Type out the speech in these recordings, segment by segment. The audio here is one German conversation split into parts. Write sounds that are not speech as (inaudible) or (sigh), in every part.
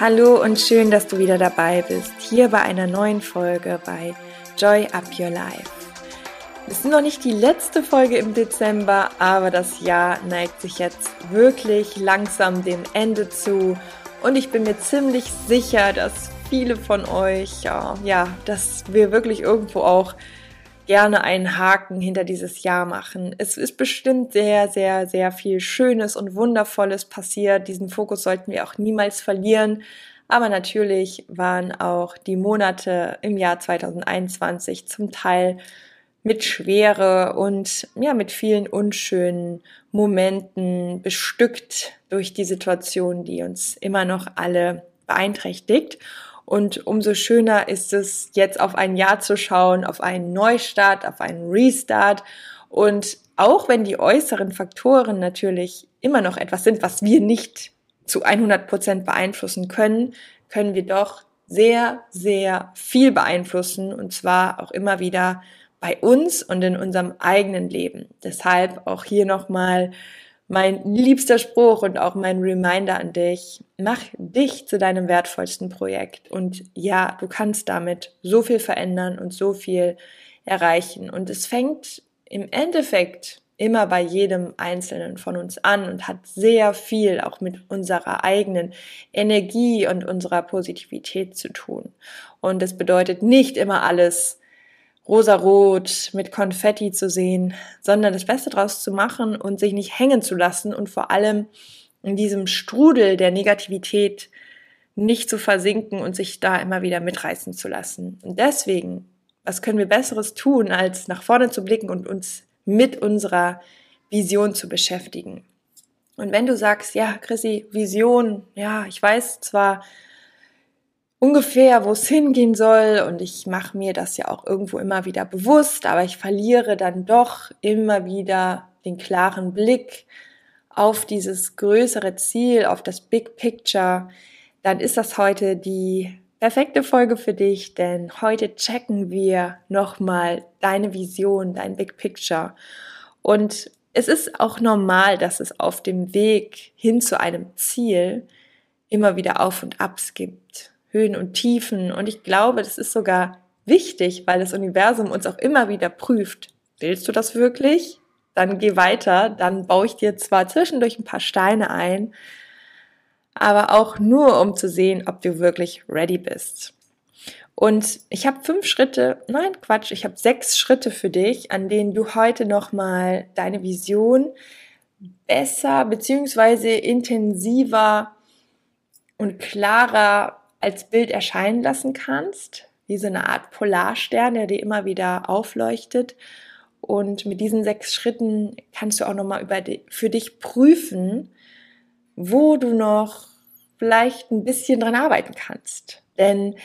Hallo und schön, dass du wieder dabei bist, hier bei einer neuen Folge bei Joy Up Your Life. Es ist noch nicht die letzte Folge im Dezember, aber das Jahr neigt sich jetzt wirklich langsam dem Ende zu und ich bin mir ziemlich sicher, dass viele von euch, ja, dass wir wirklich irgendwo auch gerne einen Haken hinter dieses Jahr machen. Es ist bestimmt sehr, sehr, sehr viel Schönes und Wundervolles passiert. Diesen Fokus sollten wir auch niemals verlieren. Aber natürlich waren auch die Monate im Jahr 2021 zum Teil mit Schwere und ja, mit vielen unschönen Momenten bestückt durch die Situation, die uns immer noch alle beeinträchtigt. Und umso schöner ist es, jetzt auf ein Jahr zu schauen, auf einen Neustart, auf einen Restart. Und auch wenn die äußeren Faktoren natürlich immer noch etwas sind, was wir nicht zu 100 Prozent beeinflussen können, können wir doch sehr, sehr viel beeinflussen und zwar auch immer wieder bei uns und in unserem eigenen Leben. Deshalb auch hier nochmal mein liebster Spruch und auch mein Reminder an dich. Mach dich zu deinem wertvollsten Projekt. Und ja, du kannst damit so viel verändern und so viel erreichen. Und es fängt im Endeffekt immer bei jedem Einzelnen von uns an und hat sehr viel auch mit unserer eigenen Energie und unserer Positivität zu tun. Und es bedeutet nicht immer alles rosarot mit Konfetti zu sehen, sondern das Beste draus zu machen und sich nicht hängen zu lassen und vor allem in diesem Strudel der Negativität nicht zu versinken und sich da immer wieder mitreißen zu lassen. Und deswegen, was können wir Besseres tun, als nach vorne zu blicken und uns mit unserer Vision zu beschäftigen? Und wenn du sagst, ja, Chrissy, Vision, ja, ich weiß zwar, ungefähr, wo es hingehen soll und ich mache mir das ja auch irgendwo immer wieder bewusst, aber ich verliere dann doch immer wieder den klaren Blick auf dieses größere Ziel, auf das Big Picture, dann ist das heute die perfekte Folge für dich, denn heute checken wir nochmal deine Vision, dein Big Picture. Und es ist auch normal, dass es auf dem Weg hin zu einem Ziel immer wieder Auf und Abs gibt. Höhen und Tiefen. Und ich glaube, das ist sogar wichtig, weil das Universum uns auch immer wieder prüft. Willst du das wirklich? Dann geh weiter. Dann baue ich dir zwar zwischendurch ein paar Steine ein, aber auch nur, um zu sehen, ob du wirklich ready bist. Und ich habe fünf Schritte, nein Quatsch, ich habe sechs Schritte für dich, an denen du heute nochmal deine Vision besser beziehungsweise intensiver und klarer als Bild erscheinen lassen kannst, wie so eine Art Polarstern, der dir immer wieder aufleuchtet. Und mit diesen sechs Schritten kannst du auch nochmal über die, für dich prüfen, wo du noch vielleicht ein bisschen dran arbeiten kannst. Denn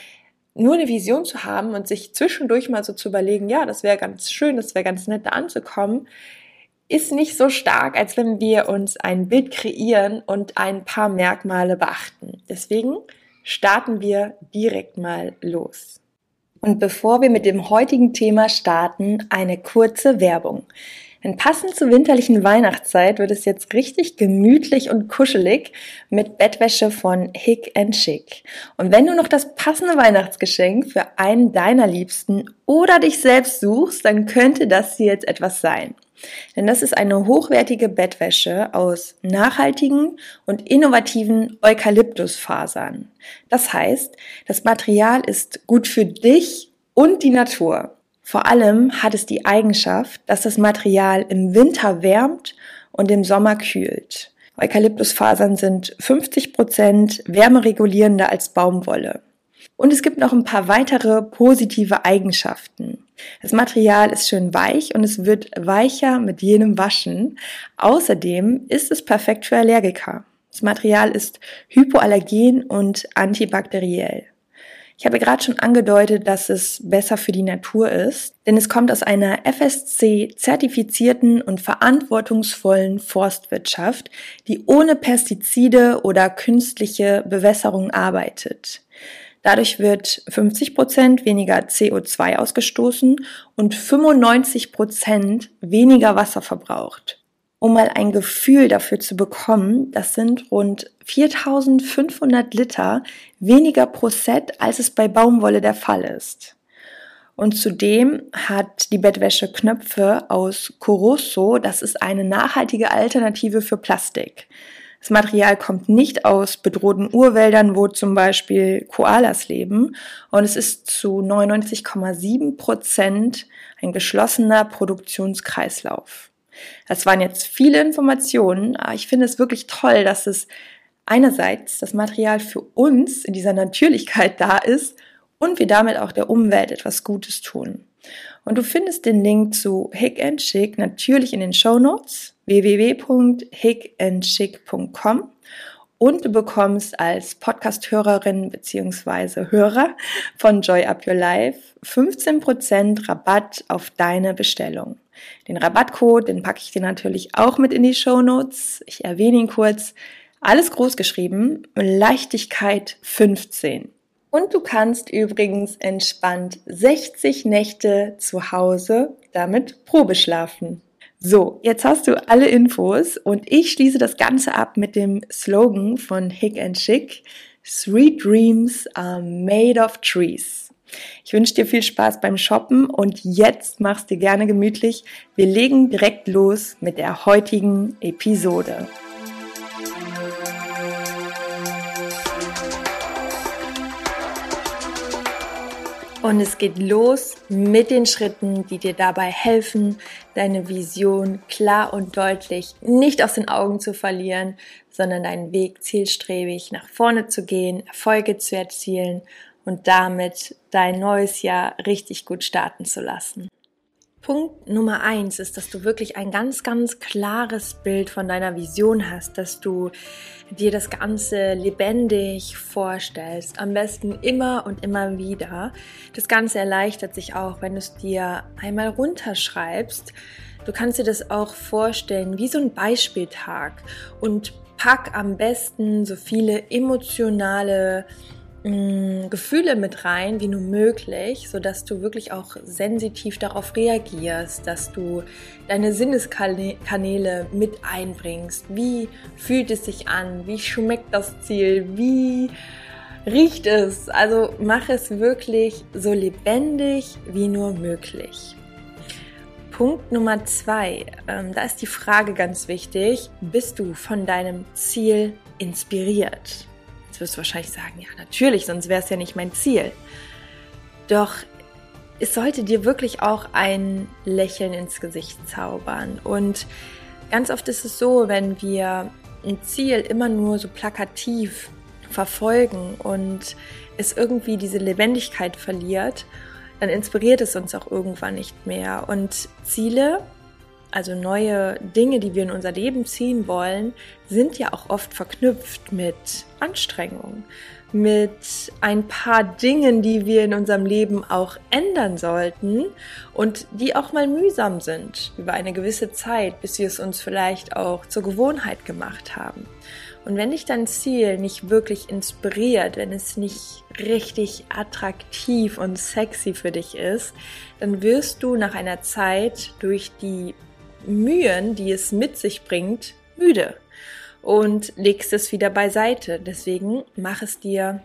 nur eine Vision zu haben und sich zwischendurch mal so zu überlegen, ja, das wäre ganz schön, das wäre ganz nett da anzukommen, ist nicht so stark, als wenn wir uns ein Bild kreieren und ein paar Merkmale beachten. Deswegen starten wir direkt mal los. Und bevor wir mit dem heutigen Thema starten, eine kurze Werbung. Denn passend zur winterlichen Weihnachtszeit wird es jetzt richtig gemütlich und kuschelig mit Bettwäsche von Hick and Chic. Und wenn du noch das passende Weihnachtsgeschenk für einen deiner Liebsten oder dich selbst suchst, dann könnte das hier jetzt etwas sein. Denn das ist eine hochwertige Bettwäsche aus nachhaltigen und innovativen Eukalyptusfasern. Das heißt, das Material ist gut für dich und die Natur. Vor allem hat es die Eigenschaft, dass das Material im Winter wärmt und im Sommer kühlt. Eukalyptusfasern sind 50 Prozent wärmeregulierender als Baumwolle. Und es gibt noch ein paar weitere positive Eigenschaften. Das Material ist schön weich und es wird weicher mit jedem Waschen. Außerdem ist es perfekt für Allergiker. Das Material ist hypoallergen und antibakteriell. Ich habe gerade schon angedeutet, dass es besser für die Natur ist, denn es kommt aus einer FSC zertifizierten und verantwortungsvollen Forstwirtschaft, die ohne Pestizide oder künstliche Bewässerung arbeitet. Dadurch wird 50 Prozent weniger CO2 ausgestoßen und 95 Prozent weniger Wasser verbraucht. Um mal ein Gefühl dafür zu bekommen, das sind rund 4500 Liter weniger pro Set, als es bei Baumwolle der Fall ist. Und zudem hat die Bettwäsche Knöpfe aus Corosso. Das ist eine nachhaltige Alternative für Plastik. Das Material kommt nicht aus bedrohten Urwäldern, wo zum Beispiel Koalas leben. Und es ist zu 99,7 Prozent ein geschlossener Produktionskreislauf. Das waren jetzt viele Informationen, aber ich finde es wirklich toll, dass es einerseits das Material für uns in dieser Natürlichkeit da ist und wir damit auch der Umwelt etwas Gutes tun. Und du findest den Link zu Hick and Chick natürlich in den Show Notes www.hickandchick.com und du bekommst als Podcast-Hörerin bzw. Hörer von Joy Up Your Life 15% Rabatt auf deine Bestellung. Den Rabattcode, den packe ich dir natürlich auch mit in die Show Notes. Ich erwähne ihn kurz. Alles groß geschrieben. Leichtigkeit 15. Und du kannst übrigens entspannt 60 Nächte zu Hause damit Probe schlafen. So, jetzt hast du alle Infos und ich schließe das Ganze ab mit dem Slogan von Hick and Chick. Sweet Dreams are made of trees. Ich wünsche dir viel Spaß beim Shoppen und jetzt mach's dir gerne gemütlich. Wir legen direkt los mit der heutigen Episode. Und es geht los mit den Schritten, die dir dabei helfen, deine Vision klar und deutlich nicht aus den Augen zu verlieren, sondern deinen Weg zielstrebig nach vorne zu gehen, Erfolge zu erzielen und damit dein neues Jahr richtig gut starten zu lassen. Punkt Nummer eins ist, dass du wirklich ein ganz, ganz klares Bild von deiner Vision hast, dass du dir das Ganze lebendig vorstellst, am besten immer und immer wieder. Das Ganze erleichtert sich auch, wenn du es dir einmal runterschreibst. Du kannst dir das auch vorstellen wie so ein Beispieltag und pack am besten so viele emotionale Mm, Gefühle mit rein, wie nur möglich, so dass du wirklich auch sensitiv darauf reagierst, dass du deine Sinneskanäle mit einbringst. Wie fühlt es sich an? Wie schmeckt das Ziel? Wie riecht es? Also mach es wirklich so lebendig wie nur möglich. Punkt Nummer zwei, ähm, da ist die Frage ganz wichtig, bist du von deinem Ziel inspiriert? Wirst du wahrscheinlich sagen, ja, natürlich, sonst wäre es ja nicht mein Ziel. Doch es sollte dir wirklich auch ein Lächeln ins Gesicht zaubern. Und ganz oft ist es so, wenn wir ein Ziel immer nur so plakativ verfolgen und es irgendwie diese Lebendigkeit verliert, dann inspiriert es uns auch irgendwann nicht mehr. Und Ziele also neue Dinge, die wir in unser Leben ziehen wollen, sind ja auch oft verknüpft mit Anstrengung, mit ein paar Dingen, die wir in unserem Leben auch ändern sollten und die auch mal mühsam sind über eine gewisse Zeit, bis wir es uns vielleicht auch zur Gewohnheit gemacht haben. Und wenn dich dein Ziel nicht wirklich inspiriert, wenn es nicht richtig attraktiv und sexy für dich ist, dann wirst du nach einer Zeit durch die Mühen, die es mit sich bringt, müde und legst es wieder beiseite. Deswegen mach es dir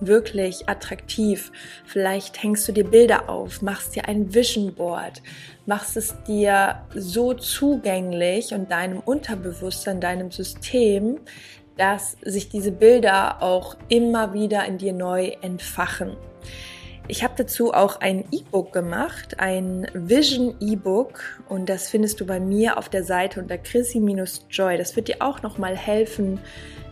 wirklich attraktiv. Vielleicht hängst du dir Bilder auf, machst dir ein Vision Board, machst es dir so zugänglich und deinem Unterbewusstsein, deinem System, dass sich diese Bilder auch immer wieder in dir neu entfachen. Ich habe dazu auch ein E-Book gemacht, ein Vision E-Book und das findest du bei mir auf der Seite unter Chrissy-Joy. Das wird dir auch nochmal helfen,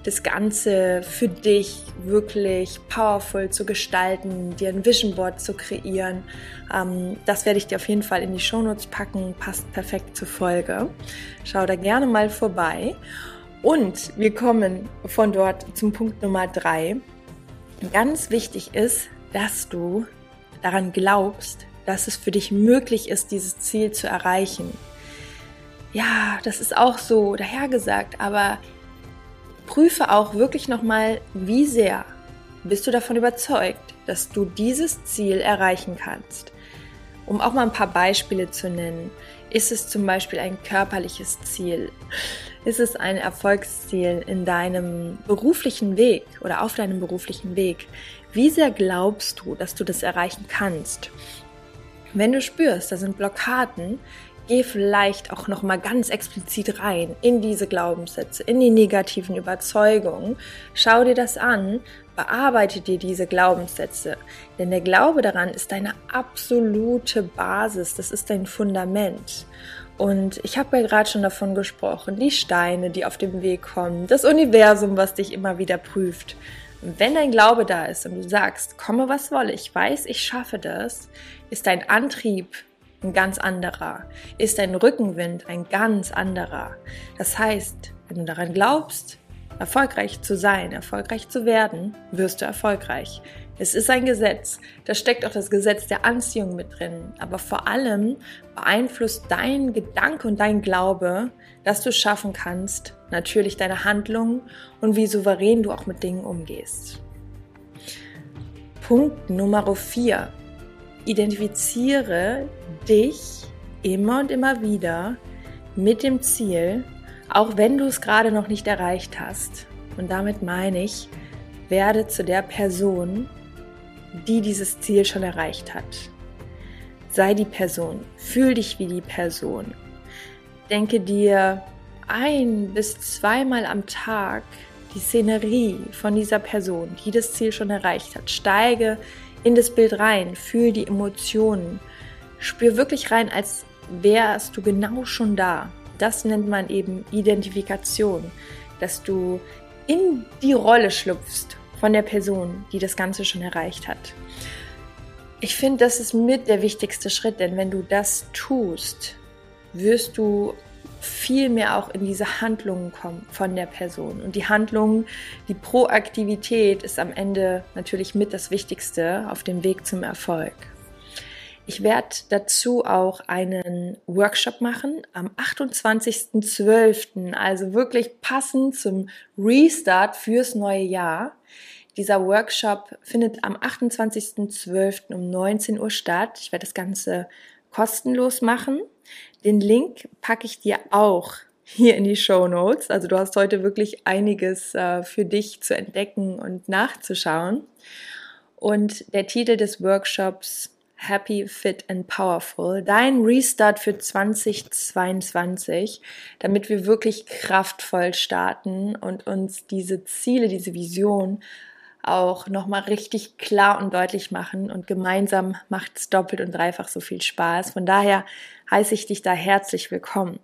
das Ganze für dich wirklich powerful zu gestalten, dir ein Vision Board zu kreieren. Ähm, das werde ich dir auf jeden Fall in die Shownotes packen, passt perfekt zur Folge. Schau da gerne mal vorbei. Und wir kommen von dort zum Punkt Nummer drei. Ganz wichtig ist, dass du daran glaubst, dass es für dich möglich ist, dieses Ziel zu erreichen. Ja, das ist auch so dahergesagt, aber prüfe auch wirklich nochmal, wie sehr bist du davon überzeugt, dass du dieses Ziel erreichen kannst. Um auch mal ein paar Beispiele zu nennen. Ist es zum Beispiel ein körperliches Ziel? Ist es ein Erfolgsziel in deinem beruflichen Weg oder auf deinem beruflichen Weg? Wie sehr glaubst du, dass du das erreichen kannst? Wenn du spürst, da sind Blockaden, geh vielleicht auch noch mal ganz explizit rein in diese Glaubenssätze, in die negativen Überzeugungen. Schau dir das an, bearbeite dir diese Glaubenssätze, denn der Glaube daran ist deine absolute Basis, das ist dein Fundament. Und ich habe ja gerade schon davon gesprochen, die Steine, die auf dem Weg kommen, das Universum, was dich immer wieder prüft. Wenn dein Glaube da ist und du sagst, komme was wolle, ich weiß, ich schaffe das, ist dein Antrieb ein ganz anderer, ist dein Rückenwind ein ganz anderer. Das heißt, wenn du daran glaubst, erfolgreich zu sein, erfolgreich zu werden, wirst du erfolgreich. Es ist ein Gesetz. Da steckt auch das Gesetz der Anziehung mit drin. Aber vor allem beeinflusst dein Gedanke und dein Glaube, dass du schaffen kannst, natürlich deine Handlungen und wie souverän du auch mit Dingen umgehst. Punkt Nummer 4 identifiziere dich immer und immer wieder mit dem Ziel, auch wenn du es gerade noch nicht erreicht hast. Und damit meine ich, werde zu der Person, die dieses Ziel schon erreicht hat. Sei die Person, fühl dich wie die Person. Denke dir ein bis zweimal am Tag die Szenerie von dieser Person, die das Ziel schon erreicht hat. Steige in das Bild rein, fühl die Emotionen, spür wirklich rein, als wärst du genau schon da. Das nennt man eben Identifikation, dass du in die Rolle schlüpfst von der Person, die das Ganze schon erreicht hat. Ich finde, das ist mit der wichtigste Schritt, denn wenn du das tust, wirst du viel mehr auch in diese Handlungen kommen von der Person. Und die Handlung, die Proaktivität ist am Ende natürlich mit das Wichtigste auf dem Weg zum Erfolg. Ich werde dazu auch einen Workshop machen am 28.12., also wirklich passend zum Restart fürs neue Jahr. Dieser Workshop findet am 28.12. um 19 Uhr statt. Ich werde das Ganze kostenlos machen. Den Link packe ich dir auch hier in die Show Notes. Also du hast heute wirklich einiges äh, für dich zu entdecken und nachzuschauen. Und der Titel des Workshops Happy, Fit and Powerful, dein Restart für 2022, damit wir wirklich kraftvoll starten und uns diese Ziele, diese Vision auch nochmal richtig klar und deutlich machen und gemeinsam macht es doppelt und dreifach so viel Spaß. Von daher heiße ich dich da herzlich willkommen.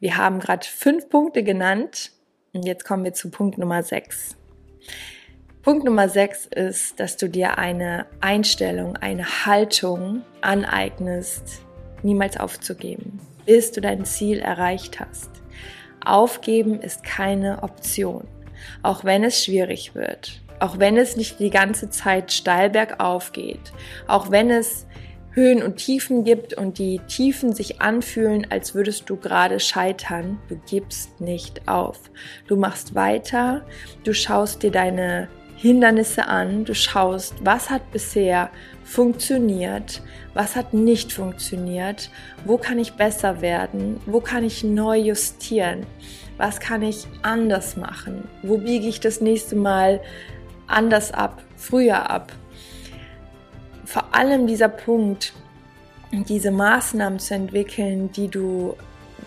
Wir haben gerade fünf Punkte genannt und jetzt kommen wir zu Punkt Nummer sechs. Punkt Nummer sechs ist, dass du dir eine Einstellung, eine Haltung aneignest, niemals aufzugeben, bis du dein Ziel erreicht hast. Aufgeben ist keine Option, auch wenn es schwierig wird auch wenn es nicht die ganze Zeit steil bergauf geht, auch wenn es Höhen und Tiefen gibt und die Tiefen sich anfühlen, als würdest du gerade scheitern, du gibst nicht auf. Du machst weiter, du schaust dir deine Hindernisse an, du schaust, was hat bisher funktioniert, was hat nicht funktioniert, wo kann ich besser werden, wo kann ich neu justieren, was kann ich anders machen, wo biege ich das nächste Mal anders ab, früher ab. Vor allem dieser Punkt, diese Maßnahmen zu entwickeln, die du,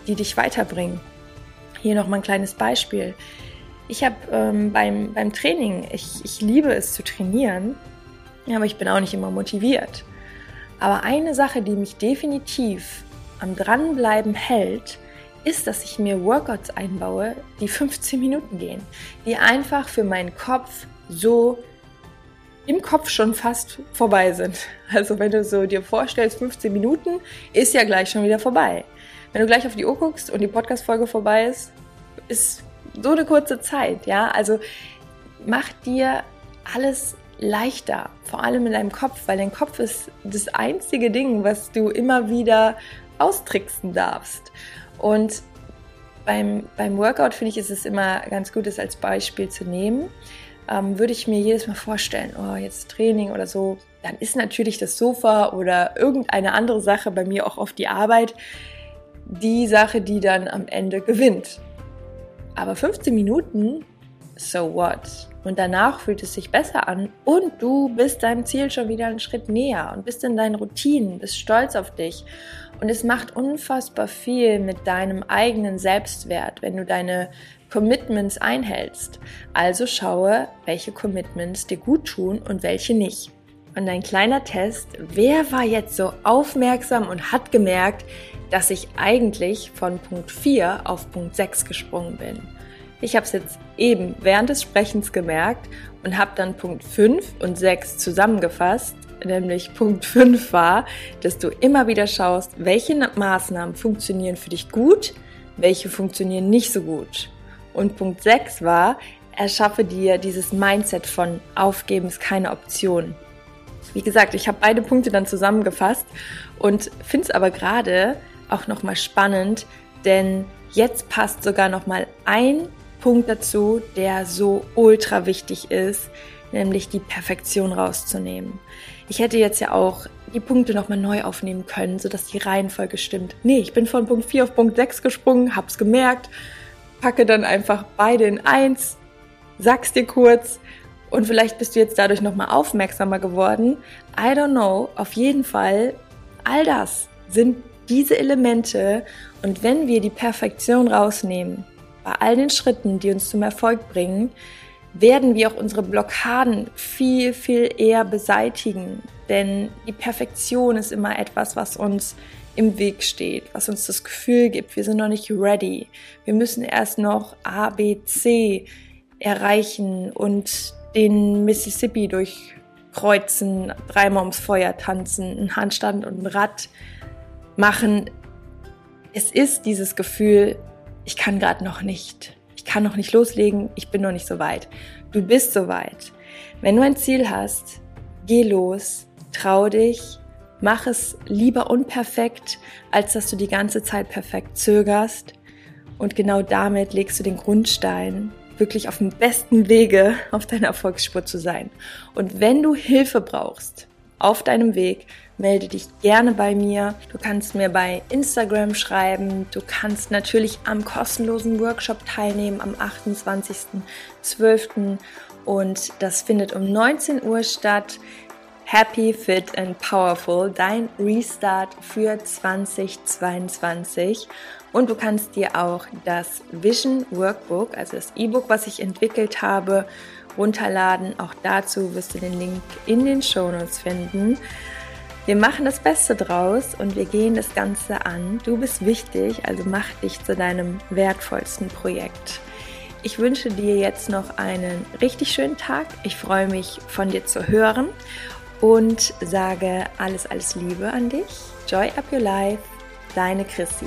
die dich weiterbringen. Hier noch mal ein kleines Beispiel. Ich habe ähm, beim, beim Training, ich, ich liebe es zu trainieren, aber ich bin auch nicht immer motiviert. Aber eine Sache, die mich definitiv am Dranbleiben hält, ist, dass ich mir Workouts einbaue, die 15 Minuten gehen, die einfach für meinen Kopf so im Kopf schon fast vorbei sind. (laughs) Also wenn du so dir vorstellst, 15 Minuten ist ja gleich schon wieder vorbei. Wenn du gleich auf die Uhr guckst und die Podcast-Folge vorbei ist, ist so eine kurze Zeit, ja. Also mach dir alles leichter, vor allem in deinem Kopf, weil dein Kopf ist das einzige Ding, was du immer wieder austricksen darfst. Und beim, beim Workout finde ich, ist es immer ganz gut, das als Beispiel zu nehmen ähm, würde ich mir jedes Mal vorstellen, oh, jetzt Training oder so, dann ist natürlich das Sofa oder irgendeine andere Sache bei mir auch auf die Arbeit. die Sache, die dann am Ende gewinnt. Aber 15 Minuten, so what? Und danach fühlt es sich besser an und du bist deinem Ziel schon wieder einen Schritt näher und bist in deinen Routinen, bist stolz auf dich. Und es macht unfassbar viel mit deinem eigenen Selbstwert, wenn du deine Commitments einhältst. Also schaue, welche Commitments dir gut tun und welche nicht. Und ein kleiner Test, wer war jetzt so aufmerksam und hat gemerkt, dass ich eigentlich von Punkt 4 auf Punkt 6 gesprungen bin? Ich habe es jetzt eben während des Sprechens gemerkt und habe dann Punkt 5 und 6 zusammengefasst. Nämlich Punkt 5 war, dass du immer wieder schaust, welche Maßnahmen funktionieren für dich gut, welche funktionieren nicht so gut. Und Punkt 6 war, erschaffe dir dieses Mindset von Aufgeben ist keine Option. Wie gesagt, ich habe beide Punkte dann zusammengefasst und finde es aber gerade auch nochmal spannend, denn jetzt passt sogar nochmal ein Punkt dazu, der so ultra wichtig ist, nämlich die Perfektion rauszunehmen. Ich hätte jetzt ja auch die Punkte nochmal neu aufnehmen können, sodass die Reihenfolge stimmt. Nee, ich bin von Punkt 4 auf Punkt 6 gesprungen, hab's gemerkt, packe dann einfach beide in eins, sag's dir kurz und vielleicht bist du jetzt dadurch nochmal aufmerksamer geworden. I don't know, auf jeden Fall, all das sind diese Elemente und wenn wir die Perfektion rausnehmen, bei all den Schritten, die uns zum Erfolg bringen, werden wir auch unsere Blockaden viel, viel eher beseitigen. Denn die Perfektion ist immer etwas, was uns im Weg steht, was uns das Gefühl gibt, wir sind noch nicht ready. Wir müssen erst noch A, B, C erreichen und den Mississippi durchkreuzen, dreimal ums Feuer tanzen, einen Handstand und ein Rad machen. Es ist dieses Gefühl, ich kann gerade noch nicht. Ich kann noch nicht loslegen, ich bin noch nicht so weit. Du bist so weit. Wenn du ein Ziel hast, geh los, trau dich, mach es lieber unperfekt, als dass du die ganze Zeit perfekt zögerst. Und genau damit legst du den Grundstein, wirklich auf dem besten Wege auf deiner Erfolgsspur zu sein. Und wenn du Hilfe brauchst auf deinem Weg, melde dich gerne bei mir. Du kannst mir bei Instagram schreiben. Du kannst natürlich am kostenlosen Workshop teilnehmen am 28.12. Und das findet um 19 Uhr statt. Happy, Fit and Powerful, dein Restart für 2022. Und du kannst dir auch das Vision Workbook, also das E-Book, was ich entwickelt habe, runterladen. Auch dazu wirst du den Link in den Show Notes finden. Wir machen das Beste draus und wir gehen das Ganze an. Du bist wichtig, also mach dich zu deinem wertvollsten Projekt. Ich wünsche dir jetzt noch einen richtig schönen Tag. Ich freue mich von dir zu hören und sage alles, alles Liebe an dich. Joy up your life, deine Chrissy.